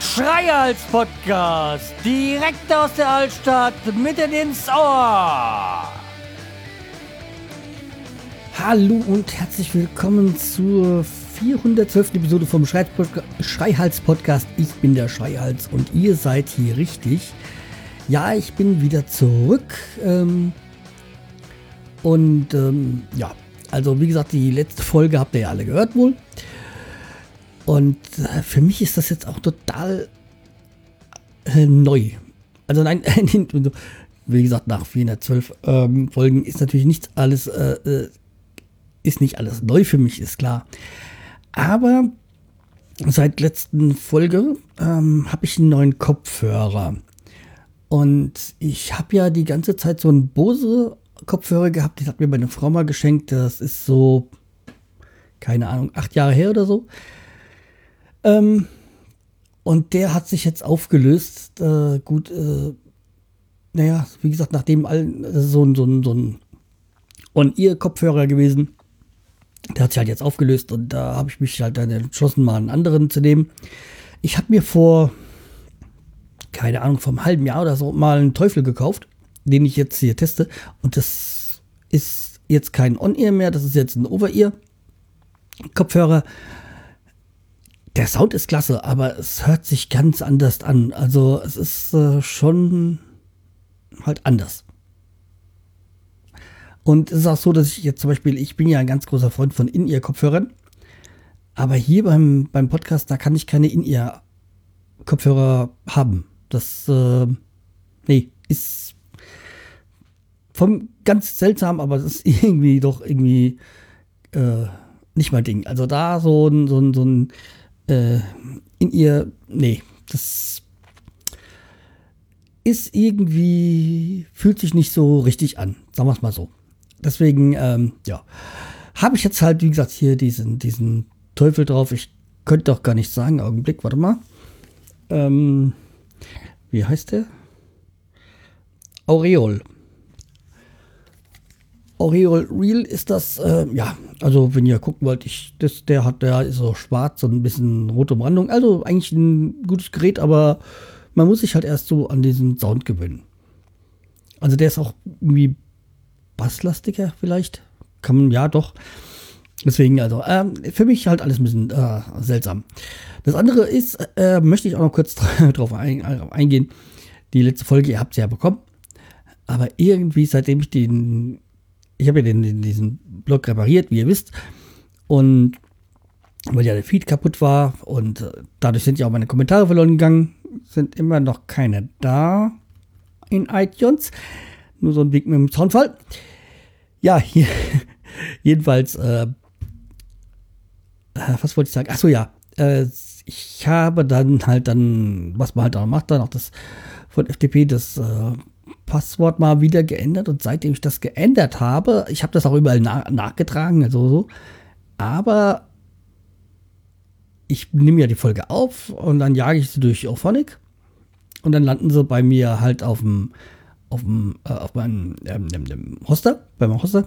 Schreihals Podcast, direkt aus der Altstadt, mitten ins Ohr. Hallo und herzlich willkommen zur 412. Episode vom Schreihals Podcast. Ich bin der Schreihals und ihr seid hier richtig. Ja, ich bin wieder zurück. Ähm, und ähm, ja, also wie gesagt, die letzte Folge habt ihr ja alle gehört wohl. Und äh, für mich ist das jetzt auch total äh, neu. Also nein, wie gesagt, nach 412 ähm, Folgen ist natürlich nicht alles, äh, äh, ist nicht alles neu für mich, ist klar. Aber seit letzten Folge ähm, habe ich einen neuen Kopfhörer. Und ich habe ja die ganze Zeit so einen Bose Kopfhörer gehabt. Die hat mir meine Frau mal geschenkt. Das ist so, keine Ahnung, acht Jahre her oder so. Ähm, und der hat sich jetzt aufgelöst. Äh, gut, äh, naja, wie gesagt, nachdem all, so, ein so ein, so ein On-Ear-Kopfhörer gewesen. Der hat sich halt jetzt aufgelöst und da habe ich mich halt dann entschlossen, mal einen anderen zu nehmen. Ich habe mir vor, keine Ahnung, vom halben Jahr oder so mal einen Teufel gekauft, den ich jetzt hier teste. Und das ist jetzt kein On-Ear mehr, das ist jetzt ein Over-Ear-Kopfhörer der Sound ist klasse, aber es hört sich ganz anders an. Also es ist äh, schon halt anders. Und es ist auch so, dass ich jetzt zum Beispiel, ich bin ja ein ganz großer Freund von In-Ear-Kopfhörern. Aber hier beim, beim Podcast, da kann ich keine In-Ear-Kopfhörer haben. Das, äh, nee, ist vom ganz seltsam, aber es ist irgendwie doch irgendwie äh, nicht mein Ding. Also da so ein, so ein, so ein äh, in ihr, nee, das ist irgendwie, fühlt sich nicht so richtig an, sagen wir es mal so. Deswegen, ähm, ja, habe ich jetzt halt, wie gesagt, hier diesen, diesen Teufel drauf. Ich könnte doch gar nicht sagen, Augenblick, warte mal. Ähm, wie heißt der? Aureol. Aureol Real ist das, äh, ja, also wenn ihr gucken wollt, ich, das, der hat, der ist so schwarz und ein bisschen rote Umrandung. Also eigentlich ein gutes Gerät, aber man muss sich halt erst so an diesen Sound gewöhnen. Also der ist auch irgendwie basslastiger vielleicht. Kann man, ja doch. Deswegen, also, ähm, für mich halt alles ein bisschen äh, seltsam. Das andere ist, äh, möchte ich auch noch kurz drauf ein, eingehen. Die letzte Folge, ihr habt sie ja bekommen. Aber irgendwie, seitdem ich den ich habe ja den, den, diesen Blog repariert, wie ihr wisst. Und weil ja der Feed kaputt war und äh, dadurch sind ja auch meine Kommentare verloren gegangen. Sind immer noch keine da in iTunes. Nur so ein Weg mit dem Soundfall. Ja, hier, jedenfalls, äh, äh, was wollte ich sagen? Achso, ja. Äh, ich habe dann halt dann, was man halt auch macht, dann auch das von FDP, das äh, Passwort mal wieder geändert und seitdem ich das geändert habe, ich habe das auch überall na nachgetragen, also so, aber ich nehme ja die Folge auf und dann jage ich sie durch Auphonic und dann landen sie bei mir halt auf dem auf dem äh, auf meinem ähm, dem, Hoster, beim Hoster.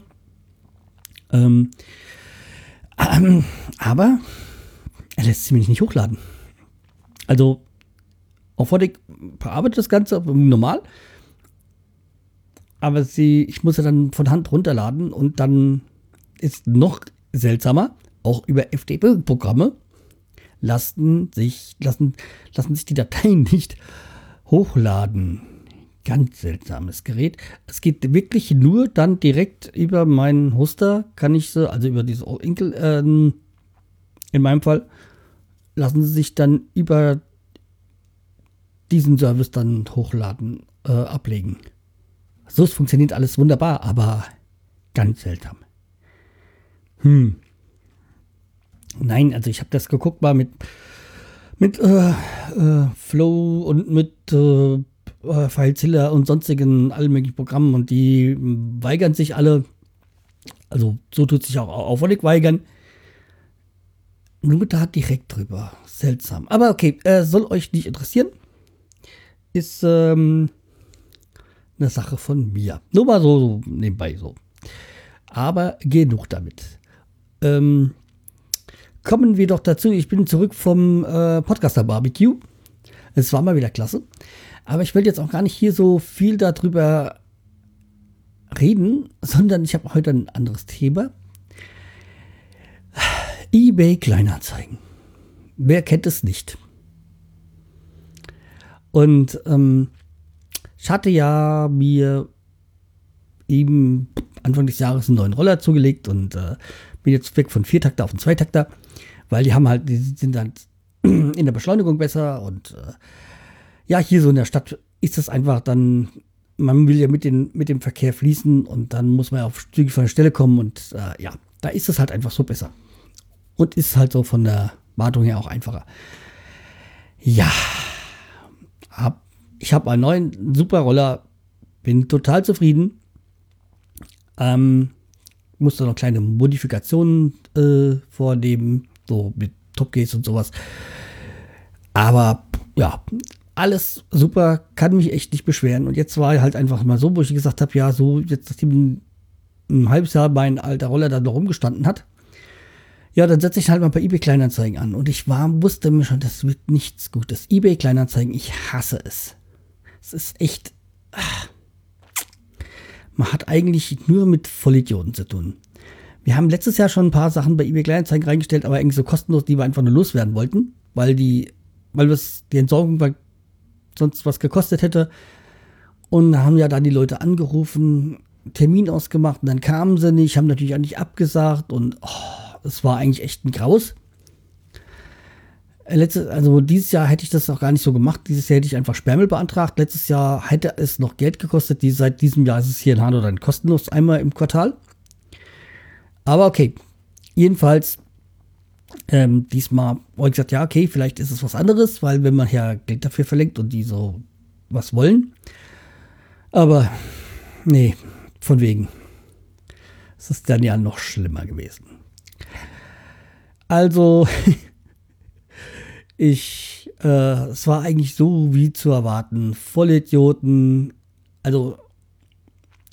Ähm, ähm, aber er lässt sie mir nicht hochladen. Also Auphonic bearbeitet das Ganze normal aber sie, ich muss ja dann von Hand runterladen und dann ist noch seltsamer, auch über FTP-Programme lassen sich, lassen, lassen sich die Dateien nicht hochladen. Ganz seltsames Gerät. Es geht wirklich nur dann direkt über meinen Hoster, kann ich sie, also über diese Inkel, äh, in meinem Fall, lassen sie sich dann über diesen Service dann hochladen, äh, ablegen. So, es funktioniert alles wunderbar, aber ganz seltsam. Hm. Nein, also ich habe das geguckt mal mit, mit äh, äh, Flow und mit äh, äh FileZilla und sonstigen allen möglichen Programmen und die weigern sich alle. Also so tut sich auch auffällig weigern. Nur da direkt drüber. Seltsam. Aber okay, äh, soll euch nicht interessieren. Ist, ähm, eine Sache von mir. Nur mal so, so nebenbei so. Aber genug damit. Ähm, kommen wir doch dazu. Ich bin zurück vom äh, Podcaster Barbecue. Es war mal wieder klasse. Aber ich will jetzt auch gar nicht hier so viel darüber reden, sondern ich habe heute ein anderes Thema. eBay Kleinanzeigen. Wer kennt es nicht? Und ähm, ich hatte ja mir eben Anfang des Jahres einen neuen Roller zugelegt und äh, bin jetzt weg von Viertakter auf einen Zweitakter, weil die haben halt, die sind halt in der Beschleunigung besser und äh, ja, hier so in der Stadt ist das einfach dann, man will ja mit, den, mit dem Verkehr fließen und dann muss man ja auf zügig von der Stelle kommen und äh, ja, da ist es halt einfach so besser. Und ist halt so von der Wartung her auch einfacher. Ja, hab, ich habe einen neuen super Roller, bin total zufrieden. Ähm, musste noch kleine Modifikationen äh, vornehmen, so mit Topgates und sowas. Aber ja, alles super, kann mich echt nicht beschweren. Und jetzt war halt einfach mal so, wo ich gesagt habe, ja, so jetzt nachdem ein halbes Jahr mein alter Roller da noch rumgestanden hat, ja, dann setze ich halt mal bei eBay Kleinanzeigen an. Und ich war, wusste mir schon, das wird nichts Gutes. eBay Kleinanzeigen, ich hasse es. Es ist echt. Ach, man hat eigentlich nur mit Vollidioten zu tun. Wir haben letztes Jahr schon ein paar Sachen bei eBay Kleinanzeigen reingestellt, aber irgendwie so kostenlos, die wir einfach nur loswerden wollten, weil die, weil das die Entsorgung bei sonst was gekostet hätte. Und haben ja dann die Leute angerufen, Termin ausgemacht und dann kamen sie nicht, haben natürlich auch nicht abgesagt und oh, es war eigentlich echt ein Graus. Äh, letztes, also dieses Jahr hätte ich das auch gar nicht so gemacht. Dieses Jahr hätte ich einfach Sperrmüll beantragt. Letztes Jahr hätte es noch Geld gekostet. Die, seit diesem Jahr ist es hier in Hanau dann kostenlos einmal im Quartal. Aber okay. Jedenfalls ähm, diesmal habe ich gesagt, ja, okay, vielleicht ist es was anderes, weil wenn man ja Geld dafür verlangt und die so was wollen. Aber nee, von wegen. Es ist dann ja noch schlimmer gewesen. Also, ich, äh, es war eigentlich so wie zu erwarten. Vollidioten. Also,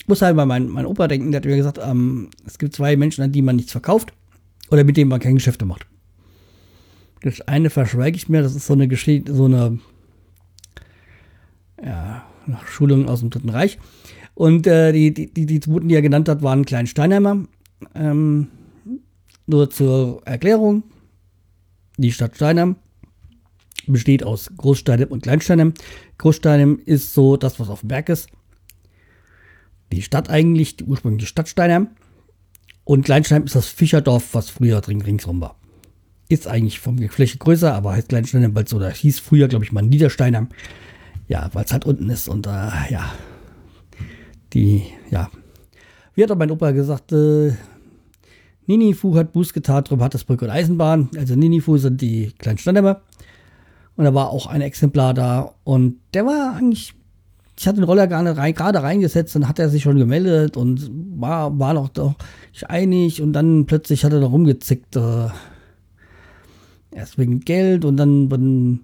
muss halt bei meinem mein Opa denken, der hat mir gesagt, ähm, es gibt zwei Menschen, an die man nichts verkauft oder mit denen man keine Geschäfte macht. Das eine verschweige ich mir, das ist so eine Geschichte, so eine ja, Schulung aus dem Dritten Reich. Und äh, die, die, die, die zweiten, die er genannt hat, waren Klein Steinheimer. Ähm, nur zur Erklärung. Die Stadt Steinheim besteht aus Großsteinem und Kleinsteinem. Großsteinem ist so das, was auf dem Berg ist. Die Stadt eigentlich, die ursprüngliche Stadt Steinheim. Und Kleinsteinem ist das Fischerdorf, was früher drin ringsrum war. Ist eigentlich vom Fläche größer, aber heißt Kleinstein, weil es so da hieß früher, glaube ich, mal Niedersteiner. Ja, weil es halt unten ist und äh, ja, die, ja. Wie hat auch mein Opa gesagt, äh, Ninifu hat Buß getan, darum hat das Brücke und Eisenbahn. Also Ninifu sind die kleinen Standheimer. Und da war auch ein Exemplar da. Und der war eigentlich, ich hatte den Roller gerade, rein, gerade reingesetzt, dann hat er sich schon gemeldet und war, war noch doch einig. Und dann plötzlich hat er da rumgezickt. Äh, erst wegen Geld und dann,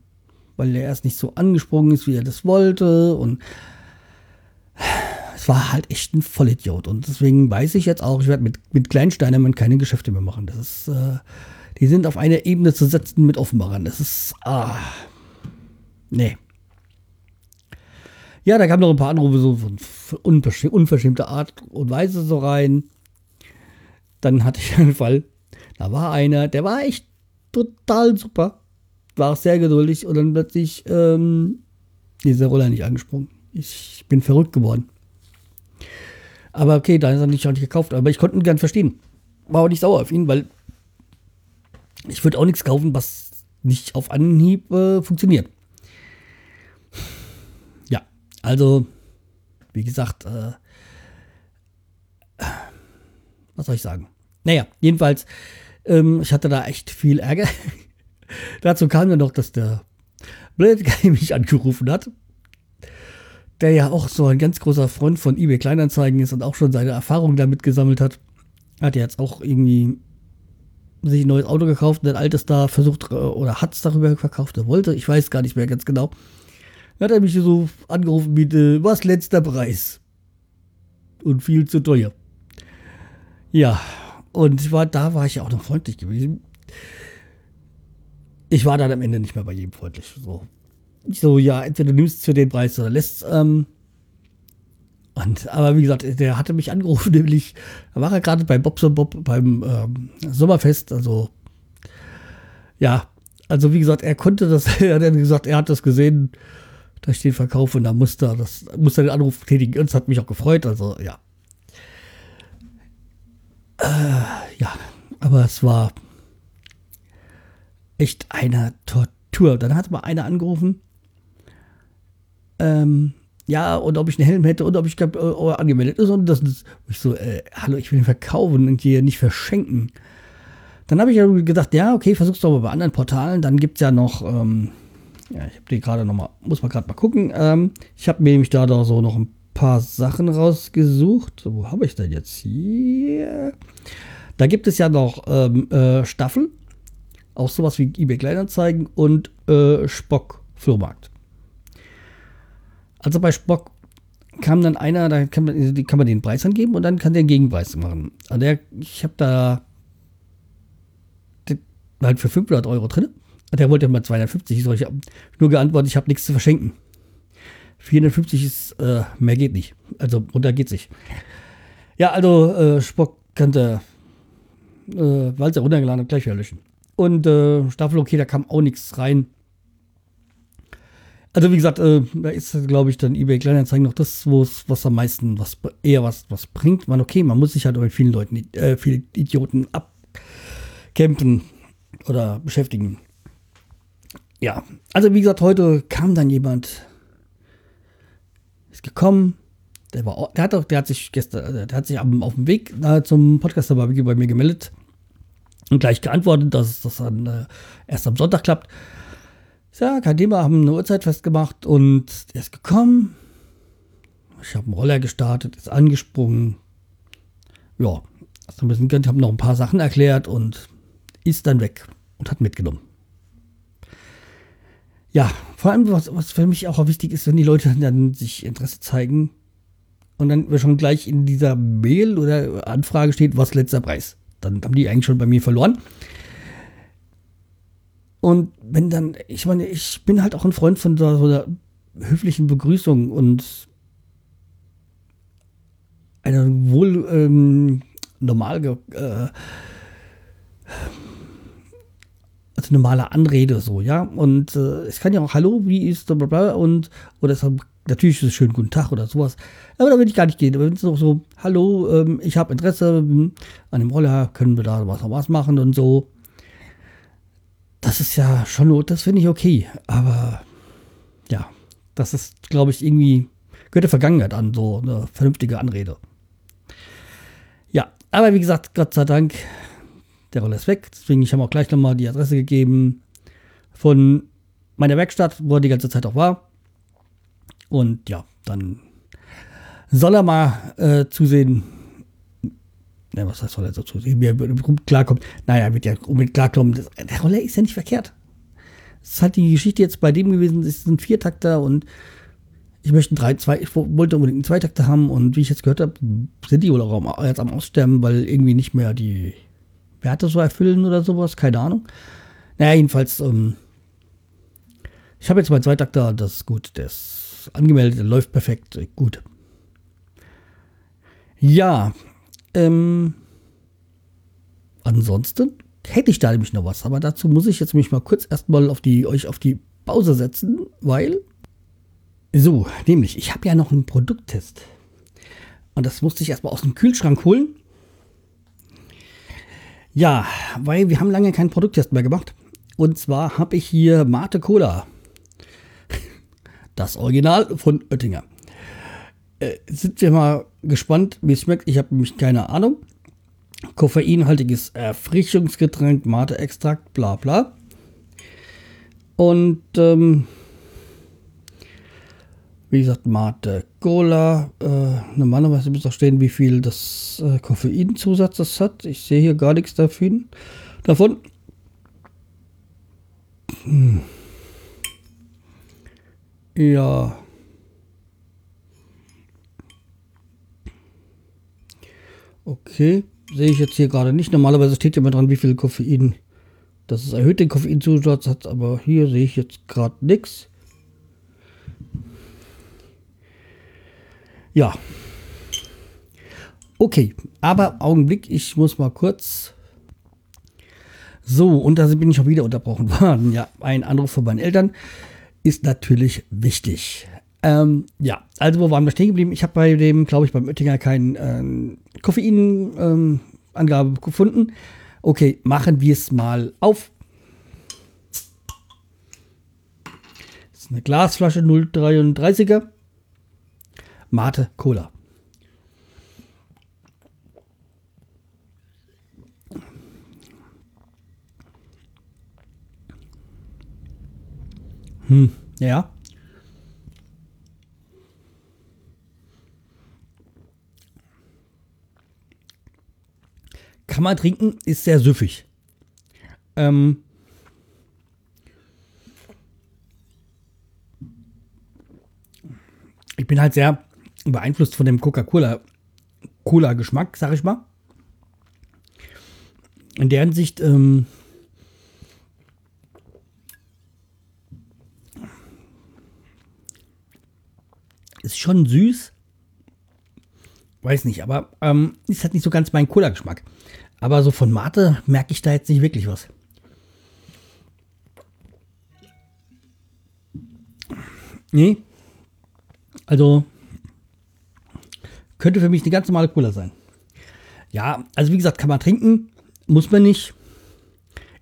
weil er erst nicht so angesprungen ist, wie er das wollte und es war halt echt ein Vollidiot und deswegen weiß ich jetzt auch, ich werde mit, mit Kleinsteinermann keine Geschäfte mehr machen. Das ist, äh, die sind auf eine Ebene zu setzen mit Offenbarern. Das ist, ah, nee. Ja, da kamen noch ein paar Anrufe so von unverschämter Art und Weise so rein. Dann hatte ich einen Fall, da war einer, der war echt total super. War sehr geduldig und dann plötzlich ähm, ist der Roller nicht angesprungen. Ich bin verrückt geworden. Aber okay, da ist er nicht, auch nicht gekauft. Aber ich konnte ihn gern verstehen. War auch nicht sauer auf ihn, weil ich würde auch nichts kaufen, was nicht auf Anhieb äh, funktioniert. Ja, also, wie gesagt, äh, was soll ich sagen? Naja, jedenfalls ähm, ich hatte da echt viel Ärger. Dazu kam dann noch, dass der Blöd mich angerufen hat. Der ja auch so ein ganz großer Freund von eBay Kleinanzeigen ist und auch schon seine Erfahrungen damit gesammelt hat. Hat jetzt auch irgendwie sich ein neues Auto gekauft und ein altes da versucht oder hat es darüber verkauft, er wollte. Ich weiß gar nicht mehr ganz genau. Dann hat er mich so angerufen mit, äh, was letzter Preis? Und viel zu teuer. Ja, und war, da war ich auch noch freundlich gewesen. Ich war dann am Ende nicht mehr bei jedem freundlich. So, so ja, entweder nimmst du den Preis oder lässt ähm, und, aber wie gesagt, der hatte mich angerufen, nämlich, da war er gerade bei Bobson Bob beim ähm, Sommerfest, also ja, also wie gesagt, er konnte das, er hat gesagt, er hat das gesehen, da steht Verkauf und da musste er das, musste er den Anruf tätigen. Und es hat mich auch gefreut, also ja. Äh, ja, aber es war echt eine Tortur. Dann hat mal einer angerufen, ähm, ja, und ob ich einen Helm hätte und ob ich glaub, äh, angemeldet ist. Und das ist, ich so, äh, hallo, ich will ihn verkaufen und hier nicht verschenken. Dann habe ich ja gedacht, ja, okay, versuch's doch mal bei anderen Portalen. Dann gibt es ja noch, ähm, ja, ich habe die gerade noch mal, muss man gerade mal gucken. Ähm, ich habe mir nämlich da doch so noch ein paar Sachen rausgesucht. So, wo habe ich denn jetzt hier? Da gibt es ja noch ähm, äh, Staffel, auch sowas wie eBay Kleinanzeigen und äh, Spock Flohmarkt. Also bei Spock kam dann einer, da kann man, kann man den Preis angeben und dann kann der einen Gegenpreis machen. Also der, ich habe da halt für 500 Euro drin. Der wollte mal 250. Ich habe nur geantwortet, ich habe nichts zu verschenken. 450 ist, äh, mehr geht nicht. Also runter geht sich. Ja, also äh, Spock kannte, äh, weil sie runtergeladen hat, gleich wieder löschen. Und äh, Staffel, okay, da kam auch nichts rein. Also wie gesagt, äh, da ist, glaube ich, dann eBay Kleinanzeigen noch das, was am meisten, was eher was, was bringt. Man, okay, man muss sich halt mit vielen Leuten, äh, viele Idioten abkämpfen oder beschäftigen. Ja, also wie gesagt, heute kam dann jemand, ist gekommen, der war, der hat auch, der hat sich gestern, also der hat sich auf dem Weg äh, zum Podcast bei mir gemeldet und gleich geantwortet, dass das dann äh, erst am Sonntag klappt. Ja, Thema, haben eine Uhrzeit festgemacht und er ist gekommen. Ich habe einen Roller gestartet, ist angesprungen. Ja, also ein bisschen, habe noch ein paar Sachen erklärt und ist dann weg und hat mitgenommen. Ja, vor allem, was, was für mich auch wichtig ist, wenn die Leute dann sich Interesse zeigen und dann schon gleich in dieser Mail oder Anfrage steht, was letzter Preis. Dann haben die eigentlich schon bei mir verloren. Und wenn dann, ich meine, ich bin halt auch ein Freund von so, einer höflichen Begrüßung und einer wohl ähm, normal äh, also normale Anrede so, ja. Und äh, es kann ja auch Hallo, wie ist bla und oder es natürlich ist es schön guten Tag oder sowas. Aber da würde ich gar nicht gehen. Aber wenn es auch so, hallo, ähm, ich habe Interesse hm, an dem Roller, können wir da was, was machen und so das ist ja schon, das finde ich okay. Aber ja, das ist, glaube ich, irgendwie, gehört der Vergangenheit an, so eine vernünftige Anrede. Ja, aber wie gesagt, Gott sei Dank, der Roller ist weg. Deswegen, ich habe auch gleich nochmal die Adresse gegeben von meiner Werkstatt, wo er die ganze Zeit auch war. Und ja, dann soll er mal äh, zusehen, ja, was soll er so zu er klarkommt? Naja, wird ja unbedingt klarkommen. Das, der Roller ist ja nicht verkehrt. Das ist halt die Geschichte jetzt bei dem gewesen, es sind Viertakter und ich möchte drei, zwei, ich wollte unbedingt einen Zweitakter haben und wie ich jetzt gehört habe, sind die wohl auch jetzt am Aussterben, weil irgendwie nicht mehr die Werte so erfüllen oder sowas, keine Ahnung. Naja, jedenfalls, ähm, ich habe jetzt meinen Zweitakter, das ist gut, der ist angemeldet, der läuft perfekt, gut. Ja, ähm, ansonsten hätte ich da nämlich noch was, aber dazu muss ich jetzt mich mal kurz erstmal auf die, euch auf die Pause setzen, weil. So, nämlich, ich habe ja noch einen Produkttest. Und das musste ich erstmal aus dem Kühlschrank holen. Ja, weil wir haben lange keinen Produkttest mehr gemacht. Und zwar habe ich hier Mate Cola. Das Original von Oettinger. Äh, sind wir mal gespannt, wie es schmeckt. Ich habe nämlich keine Ahnung. Koffeinhaltiges Erfrischungsgetränk, Mate-Extrakt, bla bla. Und ähm, wie gesagt, Mate Cola. Äh, normalerweise muss auch stehen, wie viel das äh, Koffeinzusatz das hat. Ich sehe hier gar nichts davon. davon. Hm. Ja. Okay, sehe ich jetzt hier gerade nicht. Normalerweise steht ja immer dran, wie viel Koffein, dass es erhöht den Koffeinzusatz hat, aber hier sehe ich jetzt gerade nichts. Ja. Okay, aber Augenblick, ich muss mal kurz. So, und da bin ich schon wieder unterbrochen worden. Ja, ein Anruf von meinen Eltern ist natürlich wichtig. Ähm, ja, also wo waren wir stehen geblieben? Ich habe bei dem, glaube ich, beim Oettinger keine ähm, Koffeinangabe ähm, gefunden. Okay, machen wir es mal auf. Das ist eine Glasflasche 0,33er. Mate Cola. Hm, ja. Kann man trinken, ist sehr süffig. Ähm, ich bin halt sehr beeinflusst von dem Coca-Cola Cola-Geschmack, sag ich mal. In der Hinsicht ähm, ist schon süß. Weiß nicht, aber ähm, ist halt nicht so ganz mein Cola-Geschmack. Aber so von Mate merke ich da jetzt nicht wirklich was. Nee. Also könnte für mich eine ganz normale Cola sein. Ja, also wie gesagt, kann man trinken, muss man nicht.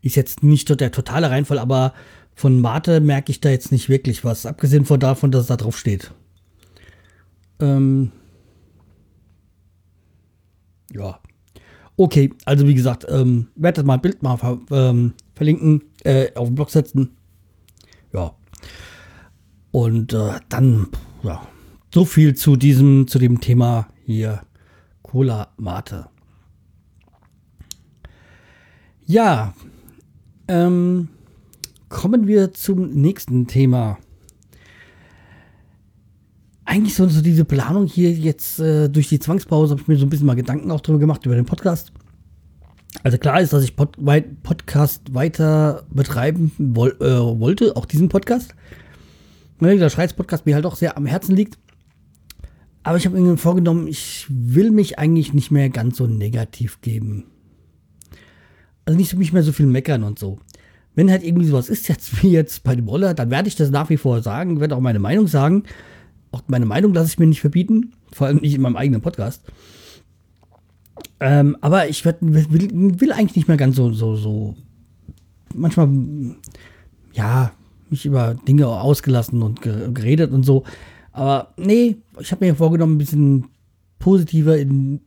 Ist jetzt nicht der totale Reinfall, aber von Mate merke ich da jetzt nicht wirklich was, abgesehen von davon, dass es da drauf steht. Ähm ja. Okay, also wie gesagt, ähm, werde mal ein Bild mal ver ähm, verlinken, äh, auf den Blog setzen. Ja. Und äh, dann, ja, so viel zu diesem, zu dem Thema hier Cola Mate. Ja, ähm, kommen wir zum nächsten Thema eigentlich so, so diese Planung hier jetzt äh, durch die Zwangspause habe ich mir so ein bisschen mal Gedanken auch drüber gemacht über den Podcast. Also klar ist, dass ich Pod weit Podcast weiter betreiben woll äh, wollte, auch diesen Podcast. Ne, der Schreiz-Podcast mir halt auch sehr am Herzen liegt. Aber ich habe mir vorgenommen, ich will mich eigentlich nicht mehr ganz so negativ geben. Also nicht, nicht mehr so viel meckern und so. Wenn halt irgendwie sowas ist, jetzt wie jetzt bei dem Roller, dann werde ich das nach wie vor sagen, werde auch meine Meinung sagen. Auch meine Meinung lasse ich mir nicht verbieten, vor allem nicht in meinem eigenen Podcast. Ähm, aber ich werd, will, will, eigentlich nicht mehr ganz so, so, so, manchmal, ja, mich über Dinge ausgelassen und geredet und so. Aber nee, ich habe mir vorgenommen, ein bisschen positiver in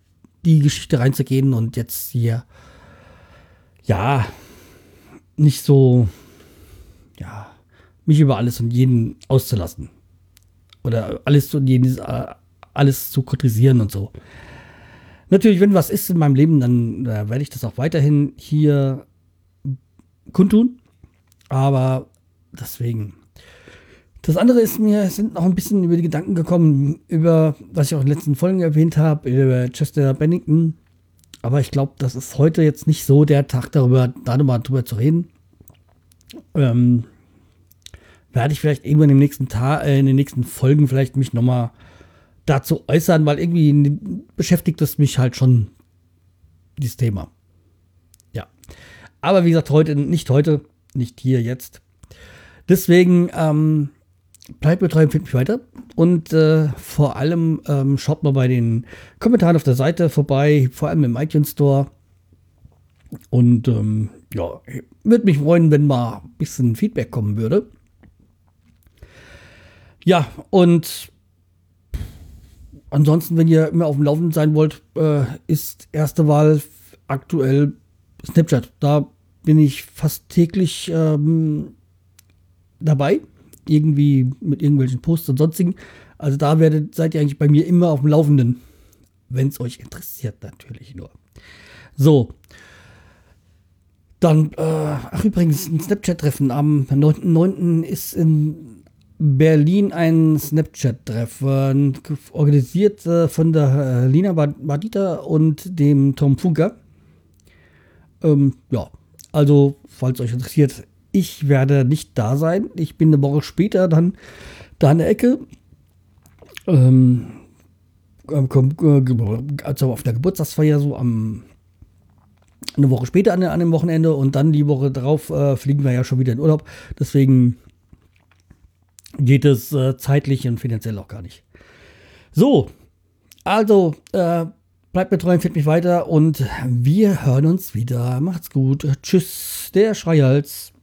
die Geschichte reinzugehen und jetzt hier, ja, nicht so, ja, mich über alles und jeden auszulassen oder alles und alles zu kritisieren und so. Natürlich, wenn was ist in meinem Leben, dann äh, werde ich das auch weiterhin hier kundtun. Aber deswegen. Das andere ist mir, sind noch ein bisschen über die Gedanken gekommen, über, was ich auch in den letzten Folgen erwähnt habe, über Chester Bennington. Aber ich glaube, das ist heute jetzt nicht so der Tag, darüber, darüber zu reden. Ähm, werde ich vielleicht irgendwann im nächsten Tag, äh, in den nächsten Folgen vielleicht mich nochmal dazu äußern, weil irgendwie beschäftigt es mich halt schon, dieses Thema. Ja. Aber wie gesagt, heute, nicht heute, nicht hier jetzt. Deswegen, ähm, bleibt mir treu, empfiehlt mich weiter. Und äh, vor allem ähm, schaut mal bei den Kommentaren auf der Seite vorbei, vor allem im iTunes Store. Und ähm, ja, würde mich freuen, wenn mal ein bisschen Feedback kommen würde. Ja, und ansonsten, wenn ihr immer auf dem Laufenden sein wollt, äh, ist erste Wahl aktuell Snapchat. Da bin ich fast täglich ähm, dabei. Irgendwie mit irgendwelchen Posts und sonstigen. Also da werdet, seid ihr eigentlich bei mir immer auf dem Laufenden. Wenn es euch interessiert, natürlich nur. So. Dann, äh, ach übrigens, ein Snapchat-Treffen am 9.9. ist in Berlin ein Snapchat-Treff, äh, organisiert äh, von der äh, Lina Badita und dem Tom Funker. Ähm, ja, also, falls euch interessiert, ich werde nicht da sein. Ich bin eine Woche später dann da in der Ecke. Ähm, also auf der Geburtstagsfeier so am eine Woche später an, an dem Wochenende und dann die Woche darauf äh, fliegen wir ja schon wieder in Urlaub. Deswegen geht es äh, zeitlich und finanziell auch gar nicht. So, also äh, bleibt mir treu, empfiehlt mich weiter und wir hören uns wieder. Macht's gut. Tschüss, der Schreihals.